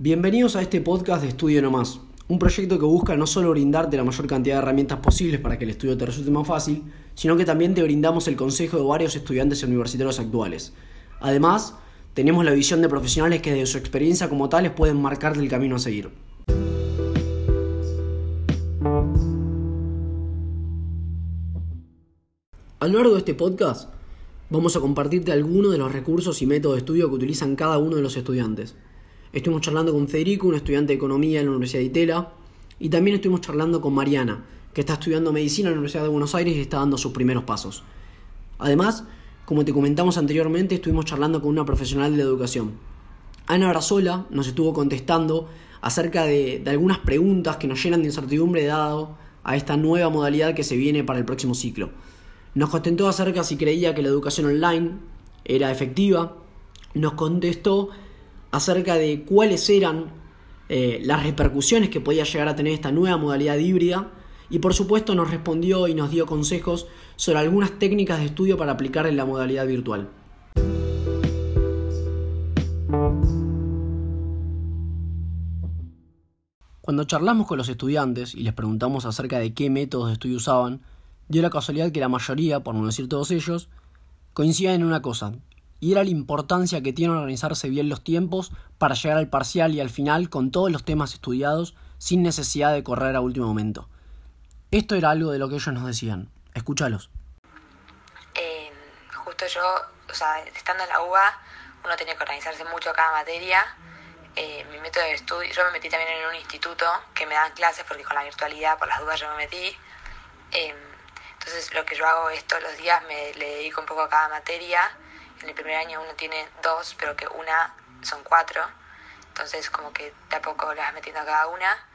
Bienvenidos a este podcast de Estudio No Más, un proyecto que busca no solo brindarte la mayor cantidad de herramientas posibles para que el estudio te resulte más fácil, sino que también te brindamos el consejo de varios estudiantes universitarios actuales. Además, tenemos la visión de profesionales que desde su experiencia como tales pueden marcarte el camino a seguir. A lo largo de este podcast vamos a compartirte algunos de los recursos y métodos de estudio que utilizan cada uno de los estudiantes. Estuvimos charlando con Federico, un estudiante de economía en la Universidad de Itela, y también estuvimos charlando con Mariana, que está estudiando medicina en la Universidad de Buenos Aires y está dando sus primeros pasos. Además, como te comentamos anteriormente, estuvimos charlando con una profesional de la educación. Ana Brazola nos estuvo contestando acerca de, de algunas preguntas que nos llenan de incertidumbre dado a esta nueva modalidad que se viene para el próximo ciclo. Nos contestó acerca si creía que la educación online era efectiva. Nos contestó acerca de cuáles eran eh, las repercusiones que podía llegar a tener esta nueva modalidad híbrida y por supuesto nos respondió y nos dio consejos sobre algunas técnicas de estudio para aplicar en la modalidad virtual. Cuando charlamos con los estudiantes y les preguntamos acerca de qué métodos de estudio usaban, dio la casualidad que la mayoría, por no decir todos ellos, coincidían en una cosa, y era la importancia que tiene organizarse bien los tiempos para llegar al parcial y al final con todos los temas estudiados sin necesidad de correr a último momento. Esto era algo de lo que ellos nos decían. Escúchalos. Eh, justo yo, o sea, estando en la UBA, uno tiene que organizarse mucho cada materia. Eh, mi método de estudio, yo me metí también en un instituto que me dan clases porque con la virtualidad, por las dudas, yo me metí. Eh, entonces lo que yo hago es todos los días me le dedico un poco a cada materia el primer año uno tiene dos, pero que una son cuatro. Entonces como que de a poco las metiendo a cada una.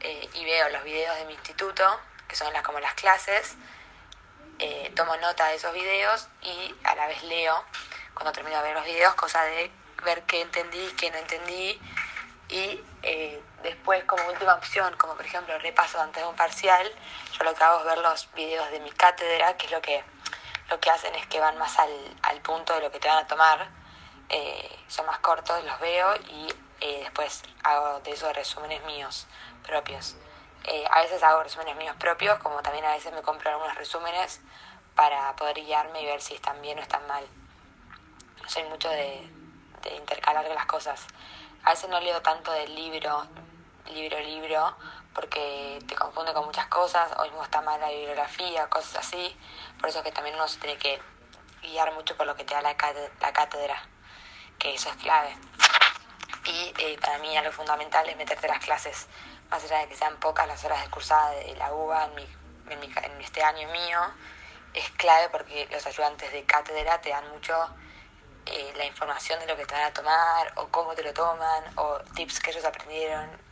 Eh, y veo los videos de mi instituto, que son las como las clases. Eh, tomo nota de esos videos y a la vez leo cuando termino de ver los videos, cosa de ver qué entendí, qué no entendí. Y eh, después como última opción, como por ejemplo repaso antes de un parcial, yo lo que hago es ver los videos de mi cátedra, que es lo que lo que hacen es que van más al, al punto de lo que te van a tomar, eh, son más cortos, los veo y eh, después hago de esos resúmenes míos propios. Eh, a veces hago resúmenes míos propios, como también a veces me compro algunos resúmenes para poder guiarme y ver si están bien o están mal. No soy mucho de, de intercalar las cosas. A veces no leo tanto del libro, libro, libro, porque te confunde con muchas cosas, o mismo está mal la bibliografía, cosas así. Por eso es que también uno se tiene que guiar mucho por lo que te da la cátedra, que eso es clave. Y eh, para mí algo fundamental es meterte las clases, más allá de que sean pocas las horas de cursada de la UBA en, mi, en, mi, en este año mío, es clave porque los ayudantes de cátedra te dan mucho eh, la información de lo que te van a tomar, o cómo te lo toman, o tips que ellos aprendieron,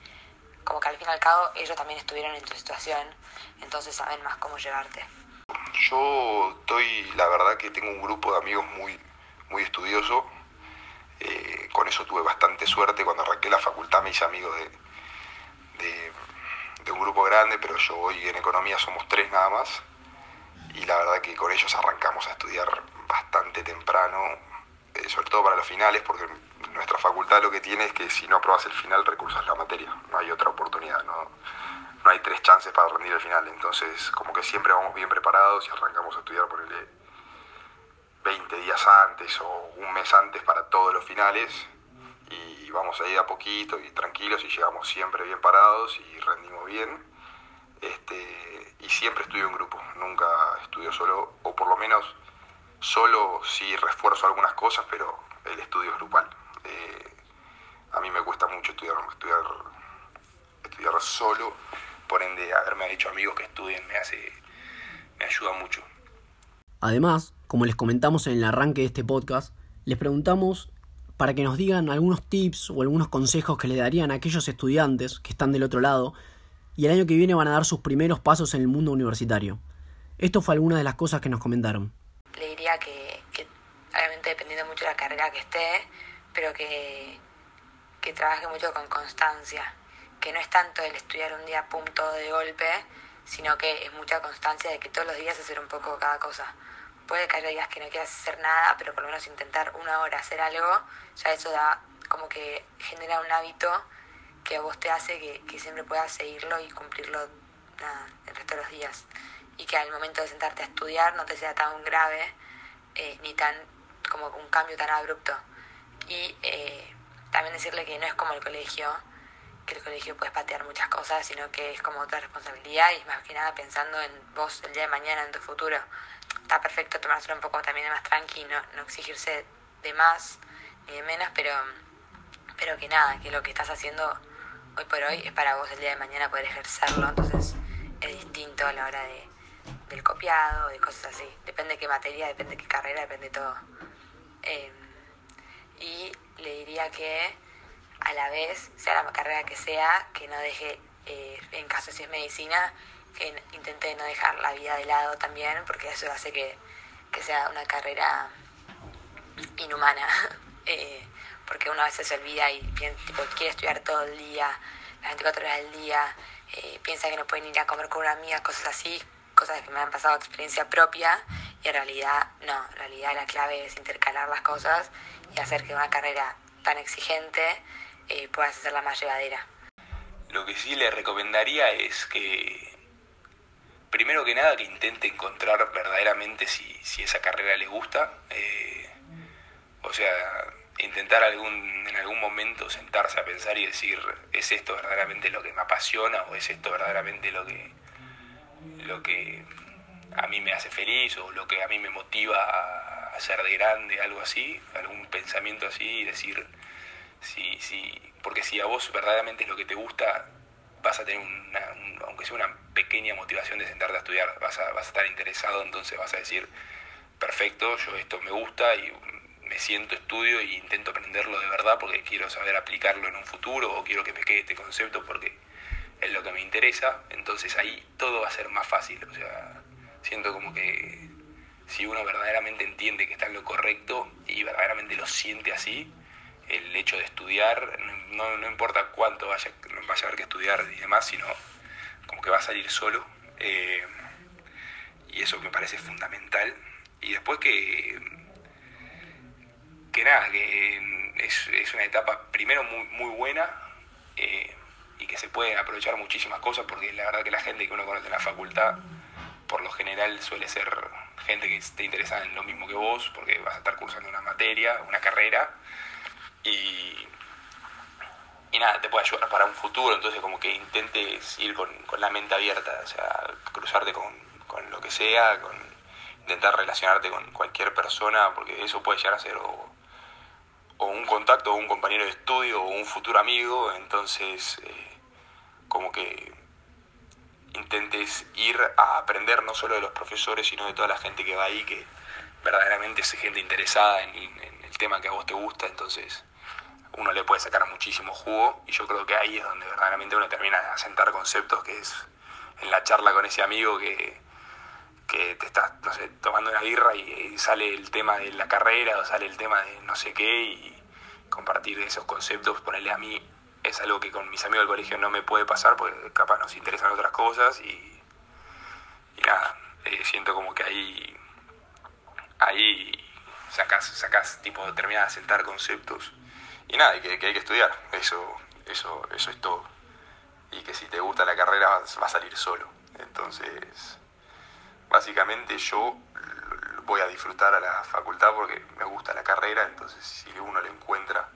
como que al fin y al cabo ellos también estuvieron en tu situación, entonces saben más cómo llevarte. Yo estoy, la verdad que tengo un grupo de amigos muy, muy estudioso, eh, con eso tuve bastante suerte, cuando arranqué la facultad me hice amigo de, de, de un grupo grande, pero yo hoy en economía somos tres nada más, y la verdad que con ellos arrancamos a estudiar bastante temprano, eh, sobre todo para los finales, porque nuestra facultad lo que tiene es que si no aprobas el final recursas la materia, no hay otra oportunidad, no, no hay tres chances para rendir el final, entonces como que siempre vamos bien preparados y arrancamos a estudiar por el 20 días antes o un mes antes para todos los finales y vamos ahí a poquito y tranquilos y llegamos siempre bien parados y rendimos bien. Este, y siempre estudio en grupo, nunca estudio solo, o por lo menos solo sí refuerzo algunas cosas, pero el estudio es grupal. Eh, a mí me cuesta mucho estudiar, estudiar, estudiar solo, por ende haberme hecho amigos que estudien me hace, me ayuda mucho. Además, como les comentamos en el arranque de este podcast, les preguntamos para que nos digan algunos tips o algunos consejos que le darían a aquellos estudiantes que están del otro lado y el año que viene van a dar sus primeros pasos en el mundo universitario. Esto fue alguna de las cosas que nos comentaron. Le diría que, que obviamente dependiendo mucho de la carrera que esté, pero que, que trabaje mucho con constancia, que no es tanto el estudiar un día punto de golpe, sino que es mucha constancia de que todos los días hacer un poco cada cosa. Puede que haya días que no quieras hacer nada, pero por lo menos intentar una hora hacer algo, ya eso da como que genera un hábito que a vos te hace que, que siempre puedas seguirlo y cumplirlo nada, el resto de los días. Y que al momento de sentarte a estudiar no te sea tan grave eh, ni tan como un cambio tan abrupto. Y eh, también decirle que no es como el colegio, que el colegio puedes patear muchas cosas, sino que es como otra responsabilidad y más que nada pensando en vos el día de mañana, en tu futuro. Está perfecto tomárselo un poco también más tranqui, no, no exigirse de más ni de menos, pero, pero que nada, que lo que estás haciendo hoy por hoy es para vos el día de mañana poder ejercerlo, entonces es distinto a la hora de, del copiado, de cosas así. Depende de qué materia, depende de qué carrera, depende de todo. Eh, y le diría que a la vez, sea la carrera que sea, que no deje, eh, en caso si es medicina, que intente no dejar la vida de lado también, porque eso hace que, que sea una carrera inhumana. eh, porque una vez se olvida y quiere estudiar todo el día, las 24 horas del día, eh, piensa que no pueden ir a comer con una amiga, cosas así, cosas que me han pasado experiencia propia y en realidad no, en realidad la clave es intercalar las cosas y hacer que una carrera tan exigente eh, puedas hacerla más llevadera. Lo que sí le recomendaría es que, primero que nada, que intente encontrar verdaderamente si, si esa carrera le gusta. Eh, o sea, intentar algún, en algún momento sentarse a pensar y decir, ¿es esto verdaderamente lo que me apasiona o es esto verdaderamente lo que, lo que a mí me hace feliz o lo que a mí me motiva a, ser de grande, algo así, algún pensamiento así y decir, si, si, porque si a vos verdaderamente es lo que te gusta, vas a tener una, aunque sea una pequeña motivación de sentarte a estudiar, vas a, vas a estar interesado, entonces vas a decir, perfecto, yo esto me gusta y me siento, estudio e intento aprenderlo de verdad porque quiero saber aplicarlo en un futuro o quiero que me quede este concepto porque es lo que me interesa, entonces ahí todo va a ser más fácil. O sea, siento como que si uno verdaderamente entiende que está en lo correcto y verdaderamente lo siente así, el hecho de estudiar, no, no importa cuánto vaya, vaya a haber que estudiar y demás, sino como que va a salir solo. Eh, y eso me parece fundamental. Y después que que nada, que es, es una etapa primero muy, muy buena eh, y que se pueden aprovechar muchísimas cosas porque la verdad que la gente que uno conoce en la facultad por lo general suele ser gente que esté interesada en lo mismo que vos porque vas a estar cursando una materia, una carrera y, y nada, te puede ayudar para un futuro, entonces como que intentes ir con, con la mente abierta, o sea, cruzarte con, con lo que sea, con intentar relacionarte con cualquier persona, porque eso puede llegar a ser o, o un contacto o un compañero de estudio o un futuro amigo, entonces eh, como que intentes ir a aprender no solo de los profesores, sino de toda la gente que va ahí, que verdaderamente es gente interesada en, el tema que a vos te gusta, entonces uno le puede sacar muchísimo jugo y yo creo que ahí es donde verdaderamente uno termina de asentar conceptos, que es en la charla con ese amigo que, que te estás, tomando una birra y, sale el tema de la carrera o sale el tema de no sé qué y compartir esos conceptos, ponerle a mí, es algo que con mis amigos del colegio no me puede pasar porque capaz nos interesan otras cosas y, y nada, eh, siento como que ahí, ahí sacas, sacas tipo, terminas de sentar conceptos y nada, que, que hay que estudiar, eso, eso, eso es todo. Y que si te gusta la carrera va a salir solo. Entonces, básicamente yo voy a disfrutar a la facultad porque me gusta la carrera, entonces si uno le encuentra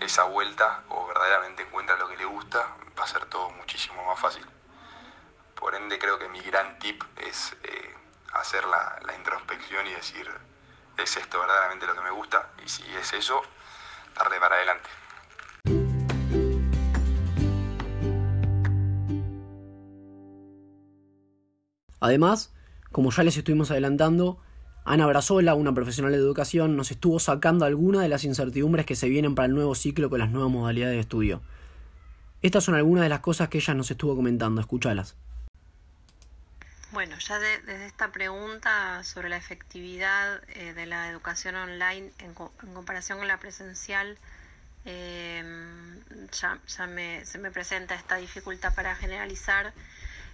esa vuelta o verdaderamente encuentra lo que le gusta, va a ser todo muchísimo más fácil. Por ende creo que mi gran tip es eh, hacer la, la introspección y decir, ¿es esto verdaderamente lo que me gusta? Y si es eso, darle para adelante. Además, como ya les estuvimos adelantando, Ana Brazola, una profesional de educación, nos estuvo sacando algunas de las incertidumbres que se vienen para el nuevo ciclo con las nuevas modalidades de estudio. Estas son algunas de las cosas que ella nos estuvo comentando, escúchalas. Bueno, ya desde esta pregunta sobre la efectividad eh, de la educación online en, comparación con la presencial, em, ya, se me presenta esta dificultad para generalizar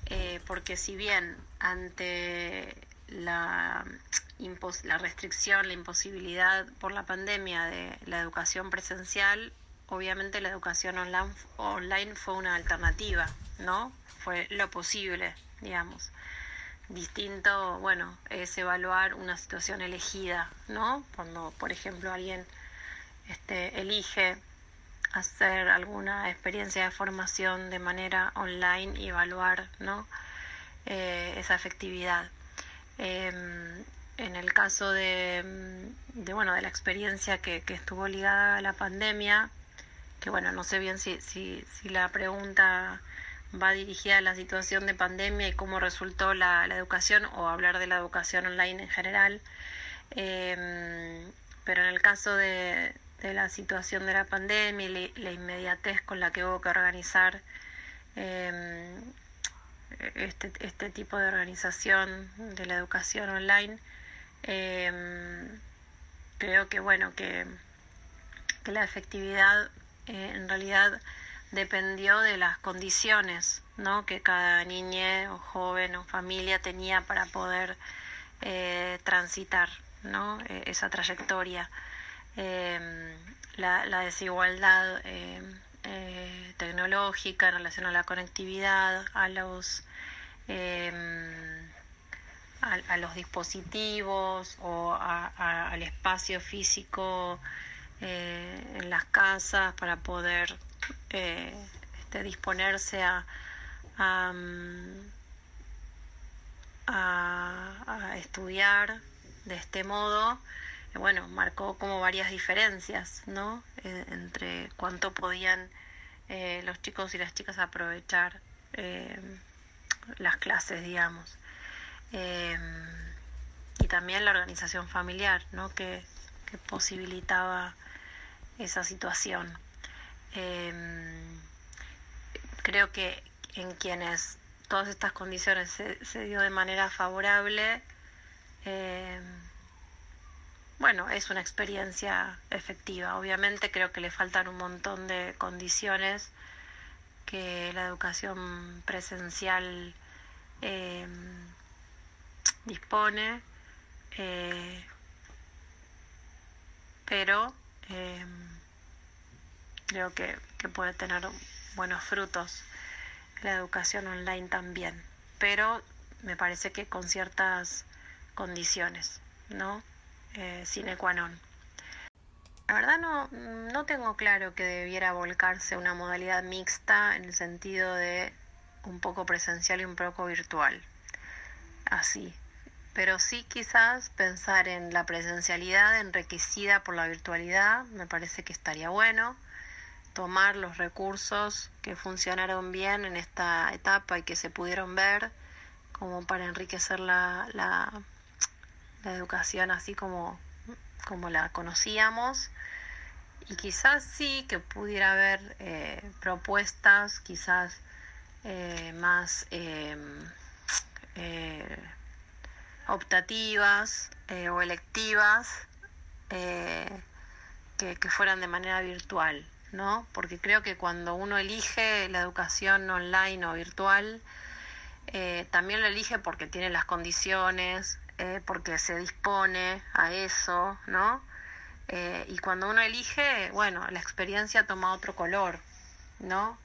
eh, porque si bien ante la, la restricción, la imposibilidad por la pandemia de la educación presencial, obviamente la educación online, fue una alternativa, ¿no? Fue lo posible, digamos. Distinto, bueno, es evaluar una situación elegida, ¿no? Cuando, por ejemplo, alguien este, elige hacer alguna experiencia de formación de manera online y evaluar, ¿no? Eh, esa efectividad. Em, en el caso de, de, bueno, de la experiencia que, estuvo ligada a la pandemia, que bueno, no sé bien si, si, si, la pregunta va dirigida a la situación de pandemia y cómo resultó la, la educación o hablar de la educación online en general, eh, pero en el caso de, de, la situación de la pandemia y la, inmediatez con la que hubo que organizar eh, este, este tipo de organización de la educación online, eh, creo que bueno que, que la efectividad eh, en realidad dependió de las condiciones ¿no? que cada niña o joven o familia tenía para poder eh, transitar ¿no? E, esa trayectoria. Eh, la, desigualdad eh, eh, tecnológica en relación a la conectividad, a los a, a, los dispositivos o a, al espacio físico eh, en las casas para poder eh, este, disponerse a, a, estudiar de este modo, eh, bueno, marcó como varias diferencias, ¿no? Eh, entre cuánto podían eh, los chicos y las chicas aprovechar las clases, digamos. Y también la organización familiar, ¿no? Que, posibilitaba esa situación. Eh, creo que en quienes todas estas condiciones se, se dio de manera favorable, eh, bueno, es una experiencia efectiva. Obviamente creo que le faltan un montón de condiciones que la educación presencial dispone, eh, pero eh, creo que, que, puede tener buenos frutos la educación online también, pero me parece que con ciertas condiciones, ¿no? Eh, sine qua non. La verdad no, no tengo claro que debiera volcarse una modalidad mixta en el sentido de un poco presencial y un poco virtual. Así, pero sí quizás pensar en la presencialidad enriquecida por la virtualidad, me parece que estaría bueno, tomar los recursos que funcionaron bien en esta etapa y que se pudieron ver como para enriquecer la, la, la educación así como, como la conocíamos. Y quizás sí que pudiera haber eh, propuestas quizás eh, más eh, optativas eh, o electivas eh, que, fueran de manera virtual, ¿no? Porque creo que cuando uno elige la educación online o virtual, eh, también lo elige porque tiene las condiciones, porque se dispone a eso, ¿no? y cuando uno elige, bueno, la experiencia toma otro color, ¿no?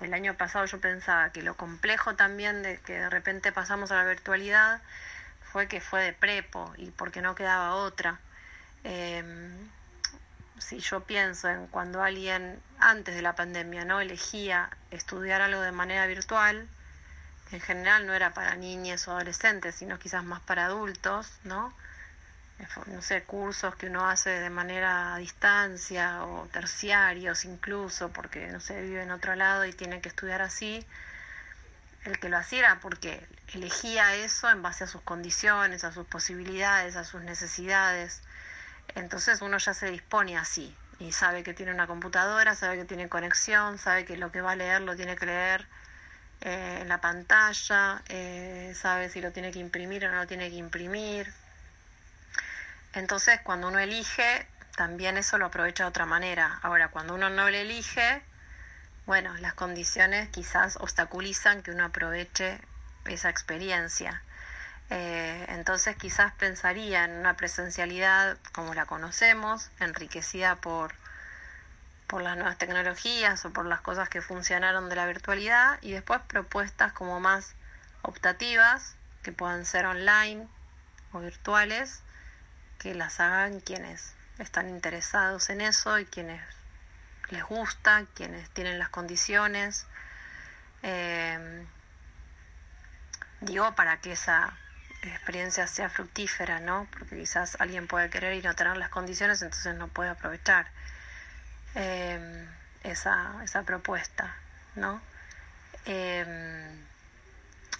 El año pasado yo pensaba que lo complejo también de que de repente pasamos a la virtualidad fue que fue de prepo y porque no quedaba otra. Eh, si yo pienso en cuando alguien antes de la pandemia no elegía estudiar algo de manera virtual, en general no era para niñas o adolescentes, sino quizás más para adultos, ¿no? No sé, cursos que uno hace de manera a distancia o terciarios incluso, porque no sé, vive en otro lado y tiene que estudiar así, el que lo hacía porque elegía eso en base a sus condiciones, a sus posibilidades, a sus necesidades. Entonces uno ya se dispone así y sabe que tiene una computadora, sabe que tiene conexión, sabe que lo que va a leer lo tiene que leer eh, en la pantalla, eh, sabe si lo tiene que imprimir o no lo tiene que imprimir. Entonces, cuando uno elige, también eso lo aprovecha de otra manera. Ahora, cuando uno no le elige, bueno, las condiciones quizás obstaculizan que uno aproveche esa experiencia. Eh, entonces quizás pensaría en una presencialidad como la conocemos, enriquecida por por las nuevas tecnologías o por las cosas que funcionaron de la virtualidad y después propuestas como más optativas que puedan ser online o virtuales que las hagan quienes están interesados en eso y quienes les gusta, quienes tienen las condiciones. Eh, digo, para que esa experiencia sea fructífera, ¿no? Porque quizás alguien puede querer y no tener las condiciones, entonces no puede aprovechar eh, esa, esa propuesta, ¿no? Eh,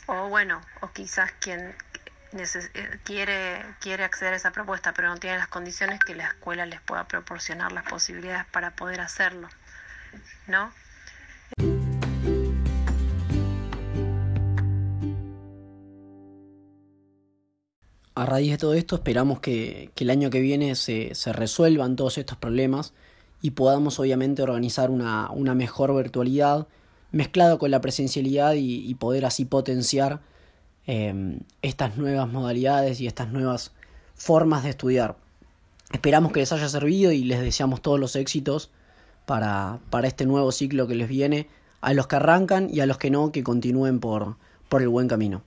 o bueno, o quizás quien quiere, quiere acceder a esa propuesta, pero no tiene las condiciones que la escuela les pueda proporcionar las posibilidades para poder hacerlo, ¿no? A raíz de todo esto esperamos que, el año que viene se, resuelvan todos estos problemas y podamos obviamente organizar una, mejor virtualidad mezclado con la presencialidad y, poder así potenciar em, estas nuevas modalidades y estas nuevas formas de estudiar. Esperamos que les haya servido y les deseamos todos los éxitos para, para este nuevo ciclo que les viene, a los que arrancan y a los que no, que continúen por, por el buen camino.